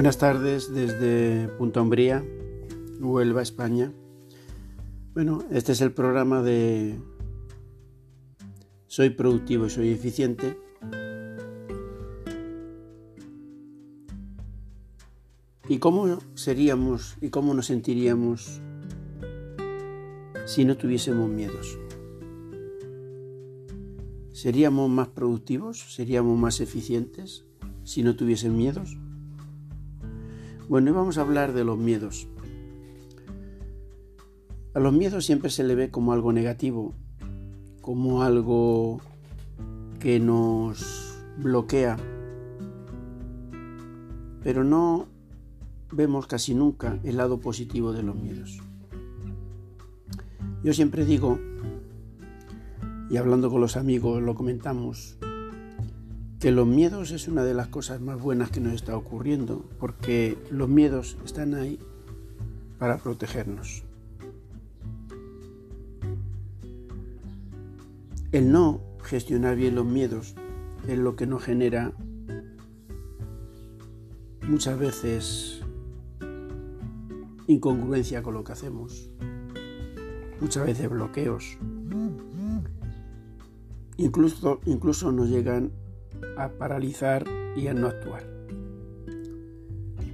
Buenas tardes desde Punta Umbría, Huelva, España. Bueno, este es el programa de Soy productivo y soy eficiente. ¿Y cómo seríamos y cómo nos sentiríamos si no tuviésemos miedos? ¿Seríamos más productivos? ¿Seríamos más eficientes si no tuviesen miedos? Bueno, hoy vamos a hablar de los miedos. A los miedos siempre se le ve como algo negativo, como algo que nos bloquea, pero no vemos casi nunca el lado positivo de los miedos. Yo siempre digo, y hablando con los amigos lo comentamos, que los miedos es una de las cosas más buenas que nos está ocurriendo, porque los miedos están ahí para protegernos. El no gestionar bien los miedos es lo que nos genera muchas veces incongruencia con lo que hacemos, muchas veces bloqueos, incluso, incluso nos llegan a paralizar y a no actuar.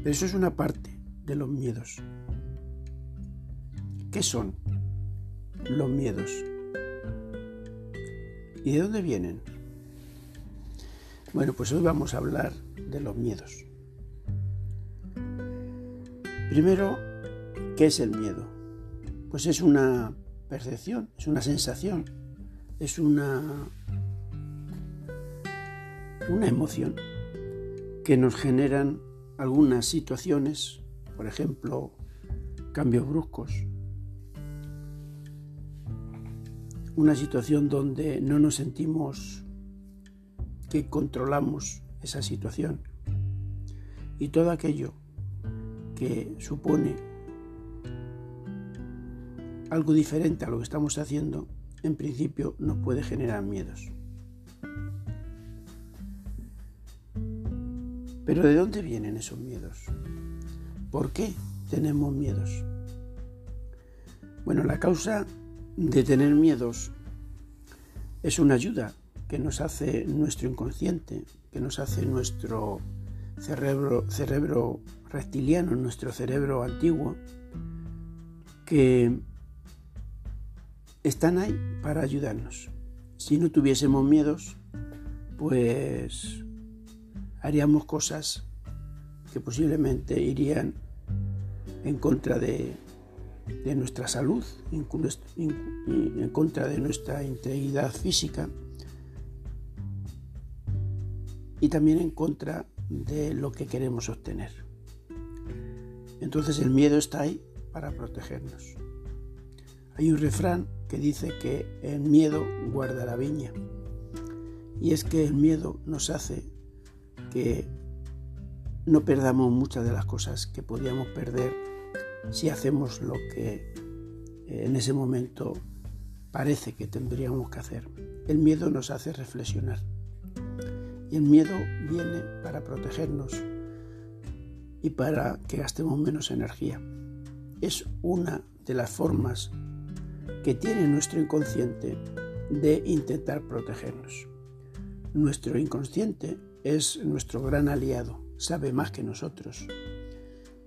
Pero eso es una parte de los miedos. ¿Qué son los miedos? ¿Y de dónde vienen? Bueno, pues hoy vamos a hablar de los miedos. Primero, ¿qué es el miedo? Pues es una percepción, es una sensación, es una una emoción que nos generan algunas situaciones, por ejemplo, cambios bruscos, una situación donde no nos sentimos que controlamos esa situación y todo aquello que supone algo diferente a lo que estamos haciendo, en principio nos puede generar miedos. Pero ¿de dónde vienen esos miedos? ¿Por qué tenemos miedos? Bueno, la causa de tener miedos es una ayuda que nos hace nuestro inconsciente, que nos hace nuestro cerebro, reptiliano, nuestro cerebro antiguo, que están ahí para ayudarnos. Si no tuviésemos miedos, pues haríamos cosas que posiblemente irían en contra de, nuestra salud, en contra de nuestra integridad física y también en contra de lo que queremos obtener. Entonces el miedo está ahí para protegernos. Hay un refrán que dice que el miedo guarda la viña. Y es que el miedo nos hace que no perdamos muchas de las cosas que podríamos perder si hacemos lo que eh, en ese momento parece que tendríamos que hacer. El miedo nos hace reflexionar. Y el miedo viene para protegernos y para que gastemos menos energía. Es una de las formas que tiene nuestro inconsciente de intentar protegernos. Nuestro inconsciente es nuestro gran aliado, sabe más que nosotros.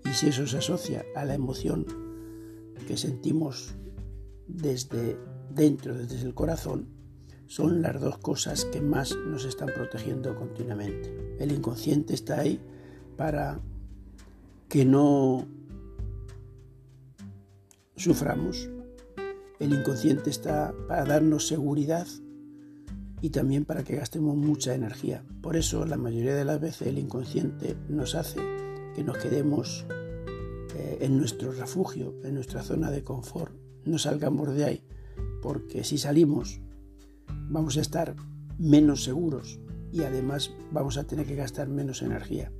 Y si eso se asocia a la emoción que sentimos desde dentro, desde el corazón, son las dos cosas que más nos están protegiendo continuamente. El inconsciente está ahí para que no suframos. El inconsciente está para darnos seguridad y también para que gastemos mucha energía. Por eso la mayoría de las veces el inconsciente nos hace que nos quedemos eh, en nuestro refugio, en nuestra zona de confort, no salgamos de ahí, porque si salimos vamos a estar menos seguros y además vamos a tener que gastar menos energía.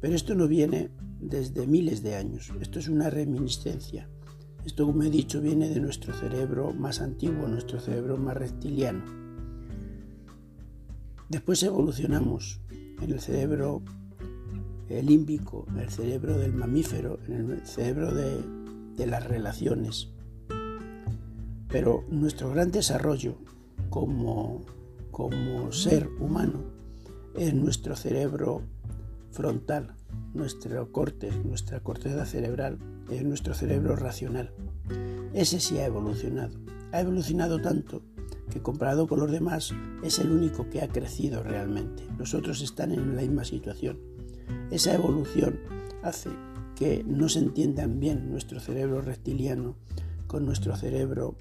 Pero esto no viene desde miles de años, esto es una reminiscencia. Esto, como he dicho, viene de nuestro cerebro más antiguo, nuestro cerebro más reptiliano. Después evolucionamos en el cerebro límbico, en el cerebro del mamífero, en el cerebro de, las relaciones. Pero nuestro gran desarrollo como, como ser humano es nuestro cerebro frontal, nuestro corte, nuestra corteza cerebral, es nuestro cerebro racional. Ese sí ha evolucionado. Ha evolucionado tanto que comparado con los demás es el único que ha crecido realmente. Los otros están en la misma situación. Esa evolución hace que no se entiendan bien nuestro cerebro reptiliano con nuestro cerebro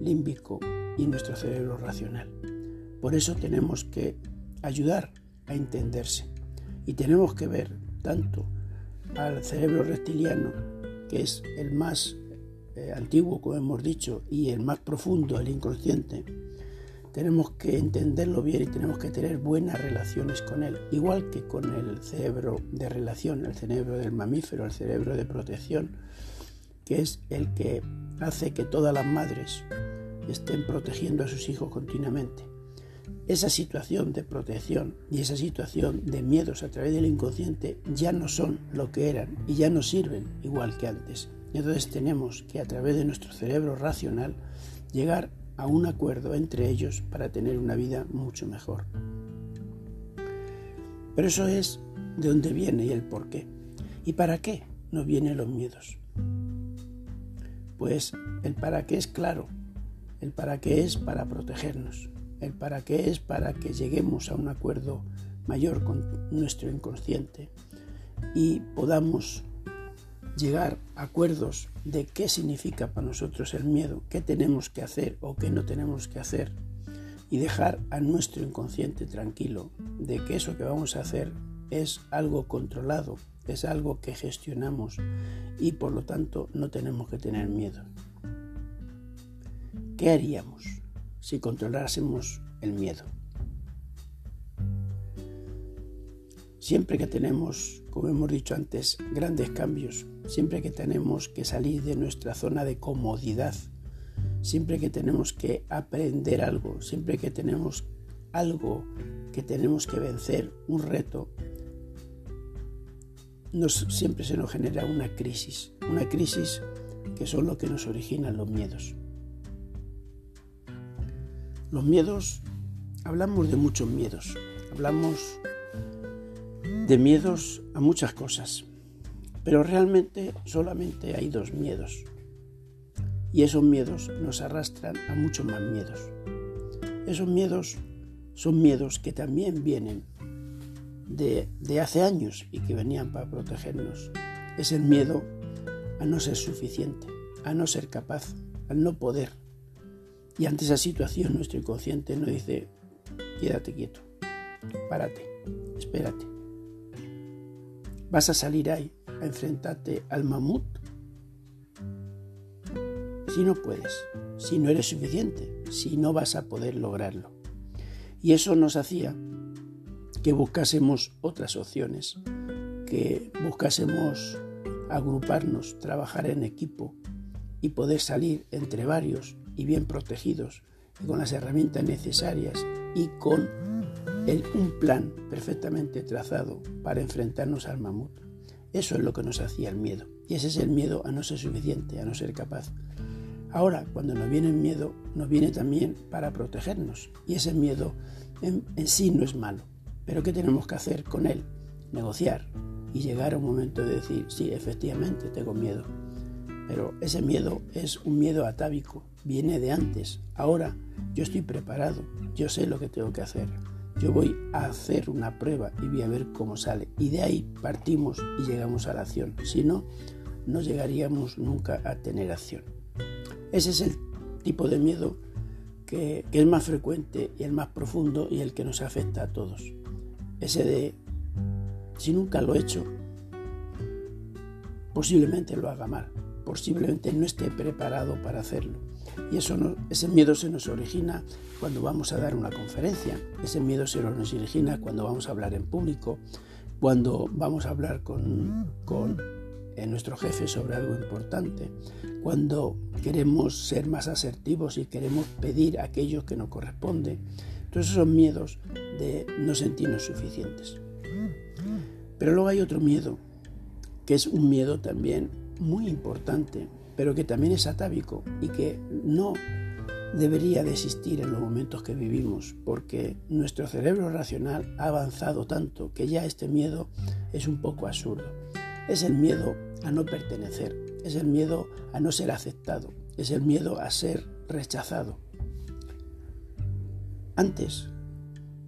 límbico y nuestro cerebro racional. Por eso tenemos que ayudar a entenderse y tenemos que ver tanto al cerebro reptiliano, que es el más eh, antiguo, como hemos dicho, y el más profundo, el inconsciente, tenemos que entenderlo bien y tenemos que tener buenas relaciones con él, igual que con el cerebro de relación, el cerebro del mamífero, el cerebro de protección, que es el que hace que todas las madres estén protegiendo a sus hijos continuamente. Esa situación de protección y esa situación de miedos a través del inconsciente ya no son lo que eran y ya no sirven igual que antes. Entonces tenemos que a través de nuestro cerebro racional llegar a un acuerdo entre ellos para tener una vida mucho mejor. Pero eso es de dónde viene y el por qué. ¿Y para qué nos vienen los miedos? Pues el para qué es claro. El para qué es para protegernos. El para qué es para que lleguemos a un acuerdo mayor con nuestro inconsciente y podamos llegar a acuerdos de qué significa para nosotros el miedo, qué tenemos que hacer o qué no tenemos que hacer y dejar a nuestro inconsciente tranquilo de que eso que vamos a hacer es algo controlado, es algo que gestionamos y por lo tanto no tenemos que tener miedo. ¿Qué haríamos si controlásemos el miedo? Siempre que tenemos, como hemos dicho antes, grandes cambios, siempre que tenemos que salir de nuestra zona de comodidad, siempre que tenemos que aprender algo, siempre que tenemos algo que tenemos que vencer, un reto, siempre se nos genera una crisis, una crisis que son lo que nos originan los miedos. Los miedos, hablamos de muchos miedos, hablamos de miedos a muchas cosas, pero realmente solamente hay dos miedos. Y esos miedos nos arrastran a muchos más miedos. Esos miedos son miedos que también vienen de, de hace años y que venían para protegernos. Es el miedo a no ser suficiente, a no ser capaz, a no poder. Y ante esa situación nuestro inconsciente nos dice, quédate quieto, párate, espérate. ¿Vas a salir ahí enfrentarte al mamut? Si no puedes, si no eres suficiente, si no vas a poder lograrlo. Y eso nos hacía que buscásemos otras opciones, que buscásemos agruparnos, trabajar en equipo y poder salir entre varios y bien protegidos y con las herramientas necesarias y con un plan perfectamente trazado para enfrentarnos al mamut. Eso es lo que nos hacía el miedo. Y ese es el miedo a no ser suficiente, a no ser capaz. Ahora, cuando nos viene el miedo, nos viene también para protegernos. Y ese miedo en, sí no es malo. Pero ¿qué tenemos que hacer con él? Negociar y llegar a un momento de decir, sí, efectivamente tengo miedo. Pero ese miedo es un miedo atávico, viene de antes. Ahora yo estoy preparado, yo sé lo que tengo que hacer yo voy a hacer una prueba y voy a ver cómo sale. Y de ahí partimos y llegamos a la acción. Si no, no llegaríamos nunca a tener acción. Ese es el tipo de miedo que, es más frecuente y el más profundo y el que nos afecta a todos. Ese de, si nunca lo he hecho, posiblemente lo haga mal, posiblemente no esté preparado para hacerlo. Y eso ese miedo se nos origina cuando vamos a dar una conferencia, ese miedo se nos origina cuando vamos a hablar en público, cuando vamos a hablar con, con eh, nuestro jefe sobre algo importante, cuando queremos ser más asertivos y queremos pedir aquello que nos corresponde. Esos son miedos de no sentirnos suficientes. Pero luego hay otro miedo, que es un miedo también muy importante, pero que también es atávico y que no debería de existir en los momentos que vivimos, porque nuestro cerebro racional ha avanzado tanto que ya este miedo es un poco absurdo. Es el miedo a no pertenecer, es el miedo a no ser aceptado, es el miedo a ser rechazado. Antes,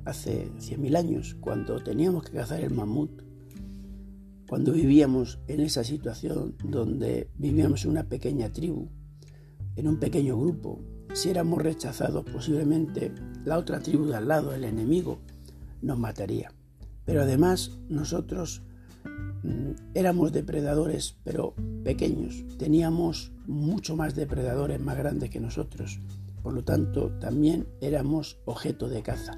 hace 100.000 años, cuando teníamos que cazar el mamut, cuando vivíamos en esa situación donde vivíamos en una pequeña tribu, en un pequeño grupo, si éramos rechazados posiblemente la otra tribu de al lado, el enemigo, nos mataría. Pero además nosotros mm, éramos depredadores, pero pequeños. Teníamos mucho más depredadores más grandes que nosotros. Por lo tanto, también éramos objeto de caza.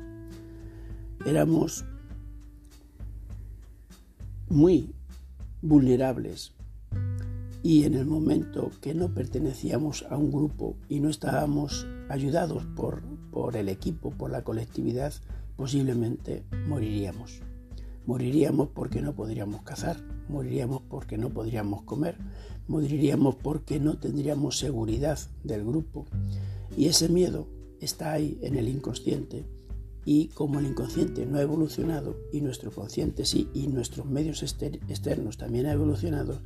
Éramos muy vulnerables. Y en el momento que no pertenecíamos a un grupo y no estábamos ayudados por, por el equipo, por la colectividad, posiblemente moriríamos. Moriríamos porque no podríamos cazar, moriríamos porque no podríamos comer, moriríamos porque no tendríamos seguridad del grupo. Y ese miedo está ahí en el inconsciente y como el inconsciente no ha evolucionado y nuestro consciente sí y nuestros medios externos también han evolucionado,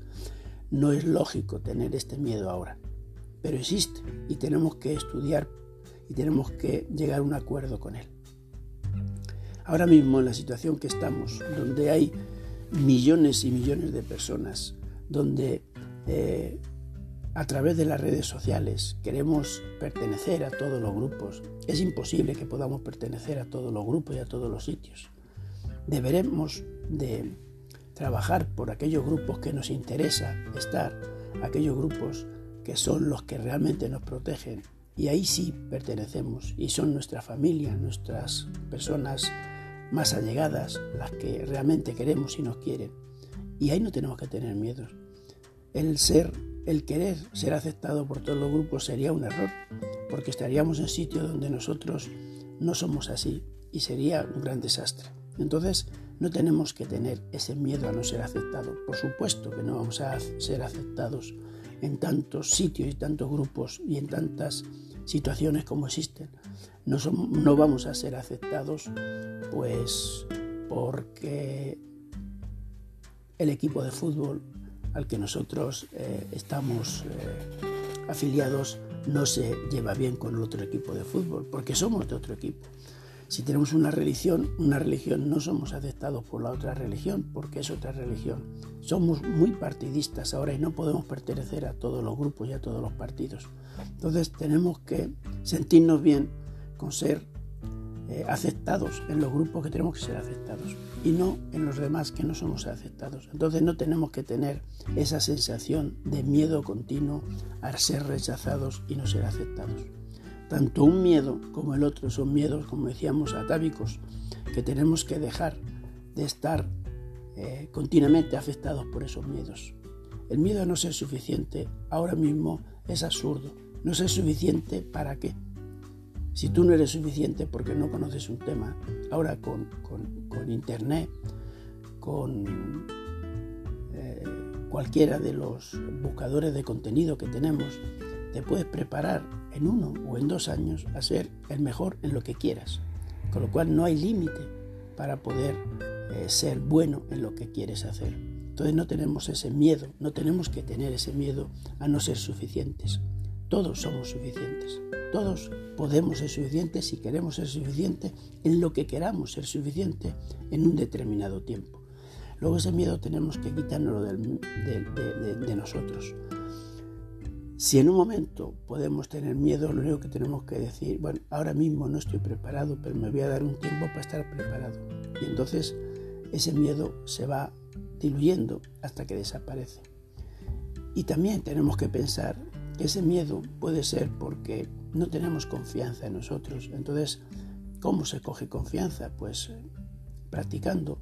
no es lógico tener este miedo ahora. Pero existe y tenemos que estudiar y tenemos que llegar a un acuerdo con él. Ahora mismo en la situación que estamos, donde hay millones y millones de personas, donde eh, a través de las redes sociales queremos pertenecer a todos los grupos. Es imposible que podamos pertenecer a todos los grupos y a todos los sitios. Deberemos de trabajar por aquellos grupos que nos interesa estar, aquellos grupos que son los que realmente nos protegen. Y ahí sí pertenecemos y son nuestra familia, nuestras personas más allegadas, las que realmente queremos y nos quieren. Y ahí no tenemos que tener miedos. El ser el querer ser aceptado por todos los grupos sería un error, porque estaríamos en sitios donde nosotros no somos así y sería un gran desastre. Entonces, no tenemos que tener ese miedo a no ser aceptado. Por supuesto que no vamos a ser aceptados en tantos sitios y tantos grupos y en tantas situaciones como existen. No, vamos a ser aceptados pues porque el equipo de fútbol al que nosotros eh, estamos eh, afiliados no se lleva bien con el otro equipo de fútbol, porque somos de otro equipo. Si tenemos una religión, una religión no somos aceptados por la otra religión, porque es otra religión. Somos muy partidistas ahora y no podemos pertenecer a todos los grupos y a todos los partidos. Entonces tenemos que sentirnos bien con ser eh, aceptados en los grupos que tenemos que ser aceptados y no en los demás que no somos aceptados. Entonces no tenemos que tener esa sensación de miedo continuo a ser rechazados y no ser aceptados. Tanto un miedo como el otro son miedos, como decíamos, atávicos, que tenemos que dejar de estar eh, continuamente afectados por esos miedos. El miedo a no ser suficiente ahora mismo es absurdo. No ser suficiente para qué? Si tú no eres suficiente porque no conoces un tema, ahora con, Internet, con eh, cualquiera de los buscadores de contenido que tenemos, te puedes preparar en uno o en dos años a ser el mejor en lo que quieras. Con lo cual no hay límite para poder eh, ser bueno en lo que quieres hacer. Entonces no tenemos ese miedo, no tenemos que tener ese miedo a no ser suficientes. Todos somos suficientes. Todos podemos ser suficientes si queremos ser suficientes en lo que queramos ser suficiente en un determinado tiempo. Luego ese miedo tenemos que quitárnoslo de, nosotros. Si en un momento podemos tener miedo, lo único que tenemos que decir, bueno, ahora mismo no estoy preparado, pero me voy a dar un tiempo para estar preparado. Y entonces ese miedo se va diluyendo hasta que desaparece. Y también tenemos que pensar ese miedo puede ser porque no tenemos confianza en nosotros. Entonces, ¿cómo se coge confianza? Pues eh, practicando.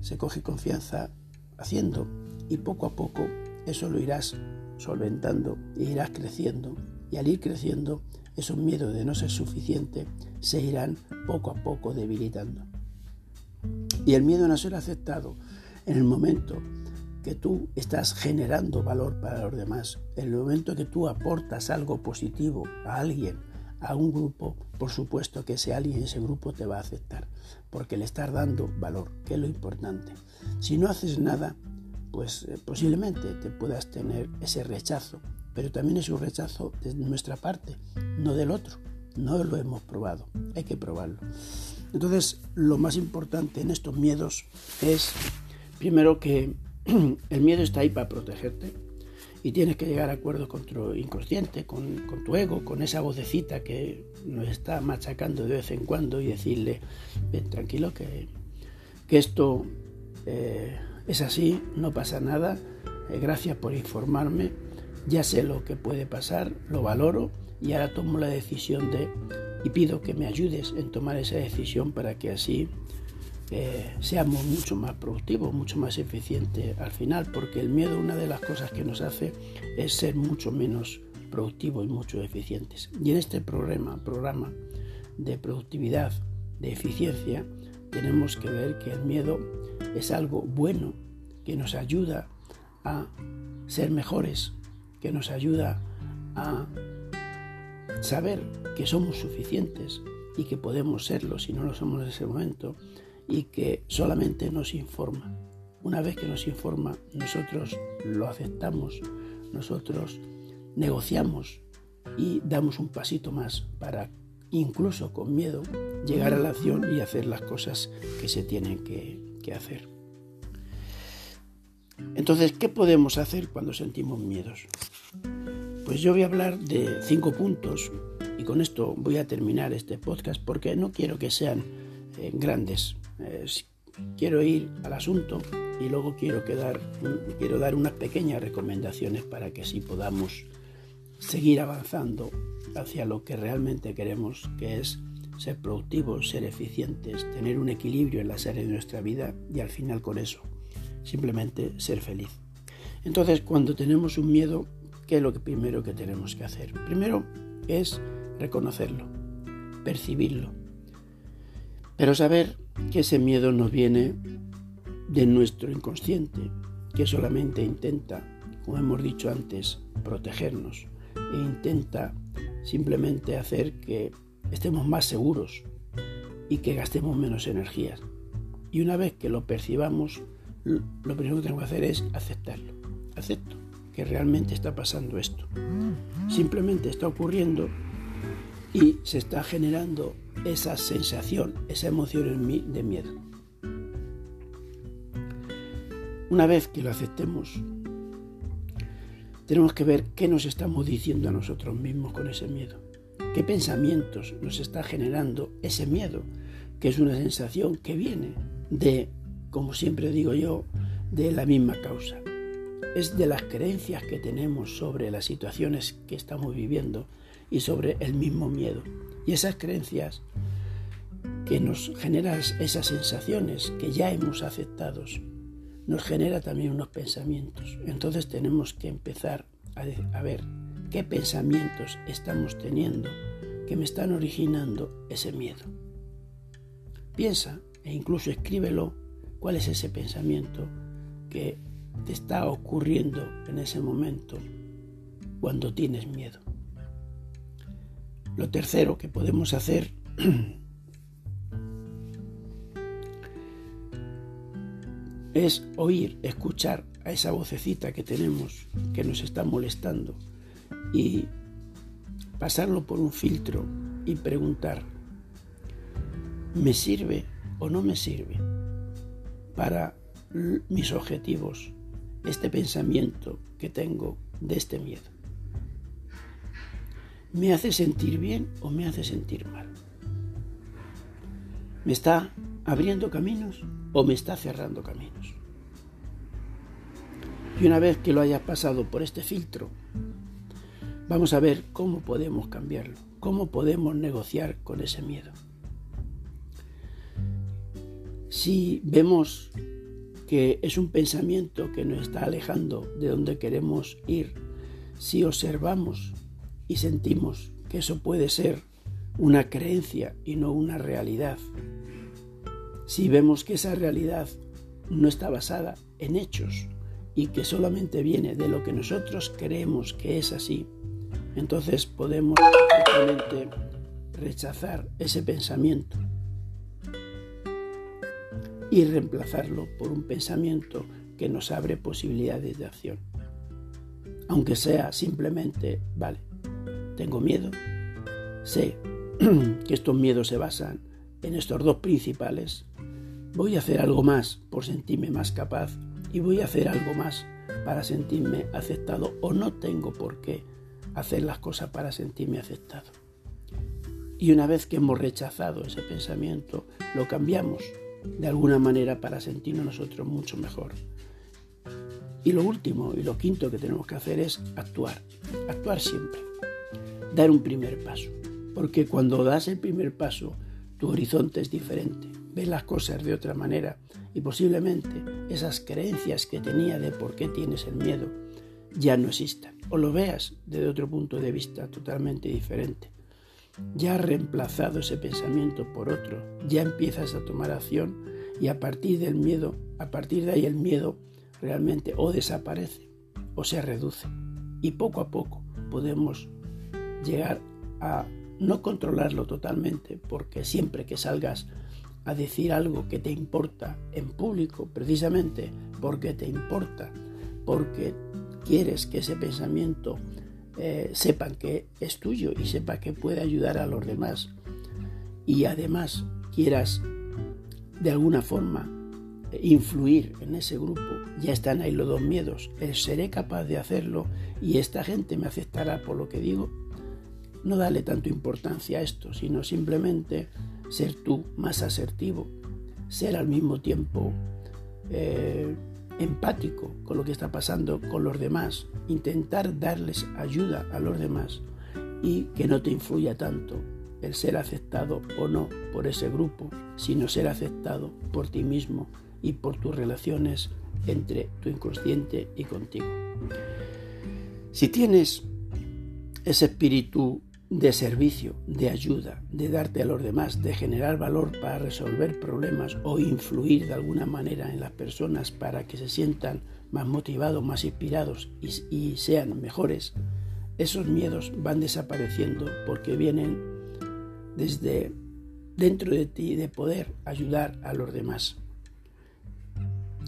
Se coge confianza haciendo y poco a poco eso lo irás solventando e irás creciendo. Y al ir creciendo, esos miedos de no ser suficiente se irán poco a poco debilitando. Y el miedo a no ser aceptado En el momento que tú estás generando valor para los demás, en el momento que tú aportas algo positivo a alguien, a un grupo, por supuesto que ese alguien, ese grupo te va a aceptar, porque le estás dando valor, que es lo importante. Si no haces nada, pues eh, posiblemente te puedas tener ese rechazo, pero también es un rechazo de nuestra parte, no del otro. No lo hemos probado, hay que probarlo. Entonces, lo más importante en estos miedos es, primero, que el miedo está ahí para protegerte, y tienes que llegar a acuerdos con tu inconsciente, con, tu ego, con esa vocecita que nos está machacando de vez en cuando y decirle, ven tranquilo, que, esto eh, es así, no pasa nada, eh, gracias por informarme, ya sé lo que puede pasar, lo valoro y ahora tomo la decisión de, y pido que me ayudes en tomar esa decisión para que así seamos mucho más productivos, mucho más eficientes al final, porque el miedo una de las cosas que nos hace es ser mucho menos productivos y mucho eficientes. Y en este programa, programa de productividad, de eficiencia, tenemos que ver que el miedo es algo bueno que nos ayuda a ser mejores, que nos ayuda a saber que somos suficientes y que podemos serlo si no lo somos en ese momento y que solamente nos informa. Una vez que nos informa, nosotros lo aceptamos, nosotros negociamos y damos un pasito más para, incluso con miedo, llegar a la acción y hacer las cosas que se tienen que, hacer. Entonces, ¿qué podemos hacer cuando sentimos miedos? Pues yo voy a hablar de cinco puntos y con esto voy a terminar este podcast porque no quiero que sean eh, grandes eh, quiero ir al asunto y luego quiero, quedar, quiero dar unas pequeñas recomendaciones para que así podamos seguir avanzando hacia lo que realmente queremos, que es ser productivos, ser eficientes, tener un equilibrio en las áreas de nuestra vida y al final con eso, simplemente ser feliz. Entonces, cuando tenemos un miedo, ¿qué es lo que primero que tenemos que hacer? Primero es reconocerlo, percibirlo, pero saber que ese miedo nos viene de nuestro inconsciente, que solamente intenta, como hemos dicho antes, protegernos e intenta simplemente hacer que estemos más seguros y que gastemos menos energías. Y una vez que lo percibamos, lo primero que tenemos que hacer es aceptarlo. Acepto que realmente está pasando esto. Simplemente está ocurriendo y se está generando esa sensación, esa emoción en mí de miedo. Una vez que lo aceptemos, tenemos que ver qué nos estamos diciendo a nosotros mismos con ese miedo. ¿Qué pensamientos nos está generando ese miedo? Que es una sensación que viene de, como siempre digo yo, de la misma causa. Es de las creencias que tenemos sobre las situaciones que estamos viviendo y sobre el mismo miedo. Y esas creencias que nos generan esas sensaciones que ya hemos aceptado, nos genera también unos pensamientos. Entonces tenemos que empezar a, a ver qué pensamientos estamos teniendo que me están originando ese miedo. Piensa e incluso escríbelo cuál es ese pensamiento que te está ocurriendo en ese momento cuando tienes miedo. Lo tercero que podemos hacer es oír, escuchar a esa vocecita que tenemos que nos está molestando y pasarlo por un filtro y preguntar, ¿me sirve o no me sirve para mis objetivos este pensamiento que tengo de este miedo? ¿Me hace sentir bien o me hace sentir mal? ¿Me está abriendo caminos o me está cerrando caminos? Y una vez que lo hayas pasado por este filtro, vamos a ver cómo podemos cambiarlo, cómo podemos negociar con ese miedo. Si vemos que es un pensamiento que nos está alejando de donde queremos ir, si observamos y sentimos que eso puede ser una creencia y no una realidad. Si vemos que esa realidad no está basada en hechos y que solamente viene de lo que nosotros creemos que es así, entonces podemos simplemente rechazar ese pensamiento y reemplazarlo por un pensamiento que nos abre posibilidades de acción. Aunque sea simplemente, vale, tengo miedo, sé que estos miedos se basan en estos dos principales, voy a hacer algo más por sentirme más capaz y voy a hacer algo más para sentirme aceptado o no tengo por qué hacer las cosas para sentirme aceptado. Y una vez que hemos rechazado ese pensamiento, lo cambiamos de alguna manera para sentirnos nosotros mucho mejor. Y lo último y lo quinto que tenemos que hacer es actuar, actuar siempre, dar un primer paso, porque cuando das el primer paso, tu horizonte es diferente, ves las cosas de otra manera y posiblemente esas creencias que tenía de por qué tienes el miedo ya no existan o lo veas desde otro punto de vista totalmente diferente. Ya has reemplazado ese pensamiento por otro, ya empiezas a tomar acción y a partir del miedo, a partir de ahí el miedo realmente o desaparece o se reduce. Y poco a poco podemos llegar a no controlarlo totalmente, porque siempre que salgas a decir algo que te importa en público, precisamente porque te importa, porque quieres que ese pensamiento eh, sepan que es tuyo y sepa que puede ayudar a los demás y además quieras de alguna forma influir en ese grupo, ya están ahí los dos miedos, seré capaz de hacerlo y esta gente me aceptará por lo que digo, no dale tanto importancia a esto, sino simplemente ser tú más asertivo, ser al mismo tiempo eh, empático con lo que está pasando con los demás, intentar darles ayuda a los demás y que no te influya tanto el ser aceptado o no por ese grupo, sino ser aceptado por ti mismo y por tus relaciones entre tu inconsciente y contigo. Si tienes ese espíritu de servicio, de ayuda, de darte a los demás, de generar valor para resolver problemas o influir de alguna manera en las personas para que se sientan más motivados, más inspirados y, sean mejores, esos miedos van desapareciendo porque vienen desde dentro de ti de poder ayudar a los demás.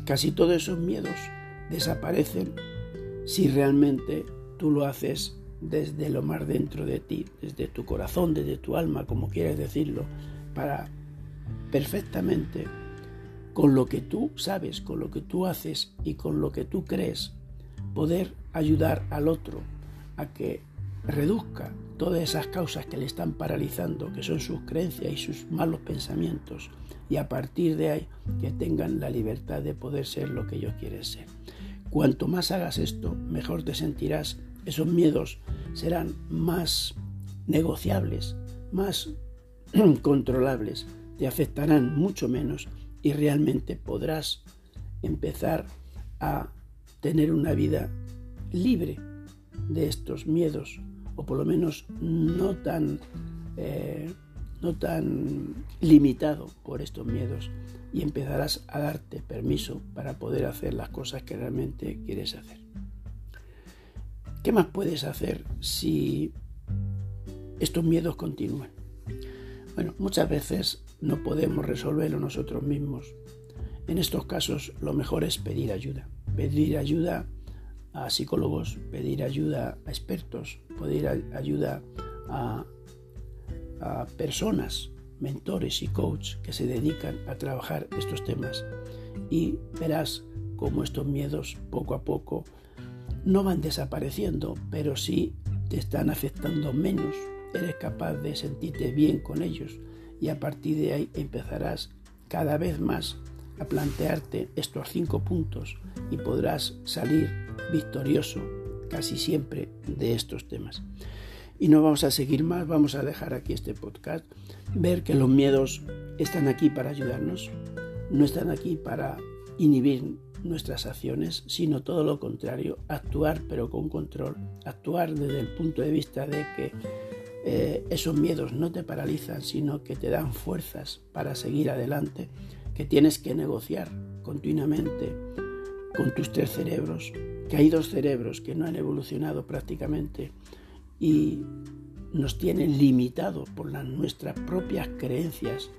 Casi todos esos miedos desaparecen si realmente tú lo haces desde lo más dentro de ti, desde tu corazón, desde tu alma, como quieras decirlo, para perfectamente con lo que tú sabes, con lo que tú haces y con lo que tú crees, poder ayudar al otro a que reduzca todas esas causas que le están paralizando, que son sus creencias y sus malos pensamientos, y a partir de ahí que tengan la libertad de poder ser lo que ellos quieren ser. Cuanto más hagas esto, mejor te sentirás esos miedos serán más negociables, más controlables, te afectarán mucho menos y realmente podrás empezar a tener una vida libre de estos miedos o por lo menos no tan eh, no tan limitado por estos miedos y empezarás a darte permiso para poder hacer las cosas que realmente quieres hacer. ¿Qué más puedes hacer si estos miedos continúan? Bueno, muchas veces no podemos resolverlo nosotros mismos. En estos casos lo mejor es pedir ayuda. Pedir ayuda a psicólogos, pedir ayuda a expertos, pedir ayuda a, a personas, mentores y coaches que se dedican a trabajar estos temas. Y verás cómo estos miedos poco a poco no van desapareciendo, pero sí te están afectando menos. Eres capaz de sentirte bien con ellos y a partir de ahí empezarás cada vez más a plantearte estos cinco puntos y podrás salir victorioso casi siempre de estos temas. Y no vamos a seguir más, vamos a dejar aquí este podcast, ver que los miedos están aquí para ayudarnos, no están aquí para inhibir nuestras acciones, sino todo lo contrario, actuar pero con control, actuar desde el punto de vista de que eh, esos miedos no te paralizan, sino que te dan fuerzas para seguir adelante, que tienes que negociar continuamente con tus tres cerebros, que hay dos cerebros que no han evolucionado prácticamente y nos tienen limitados por las nuestras propias creencias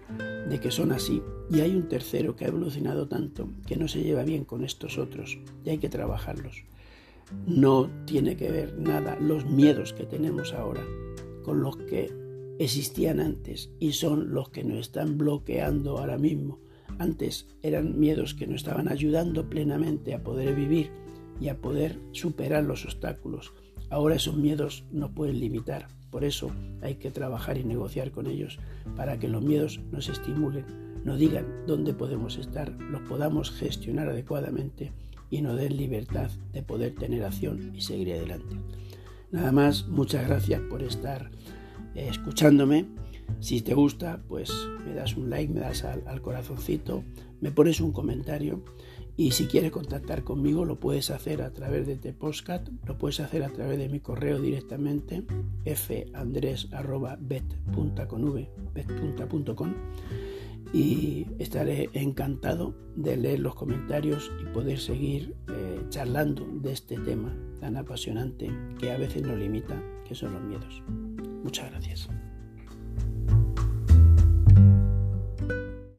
de que son así. Y hay un tercero que ha evolucionado tanto que no se lleva bien con estos otros y hay que trabajarlos. No tiene que ver nada los miedos que tenemos ahora con los que existían antes y son los que nos están bloqueando ahora mismo. Antes eran miedos que nos estaban ayudando plenamente a poder vivir y a poder superar los obstáculos. Ahora esos miedos nos pueden limitar. Por eso hay que trabajar y negociar con ellos para que los miedos nos estimulen, nos digan dónde podemos estar, los podamos gestionar adecuadamente y nos den libertad de poder tener acción y seguir adelante. Nada más, muchas gracias por estar eh, escuchándome. Si te gusta, pues me das un like, me das al, corazoncito, me pones un comentario y si quieres contactar conmigo lo puedes hacer a través de Tepostcat, lo puedes hacer a través de mi correo directamente fandres.bet.com y estaré encantado de leer los comentarios y poder seguir eh, charlando de este tema tan apasionante que a veces nos limita, que son los miedos. Muchas gracias.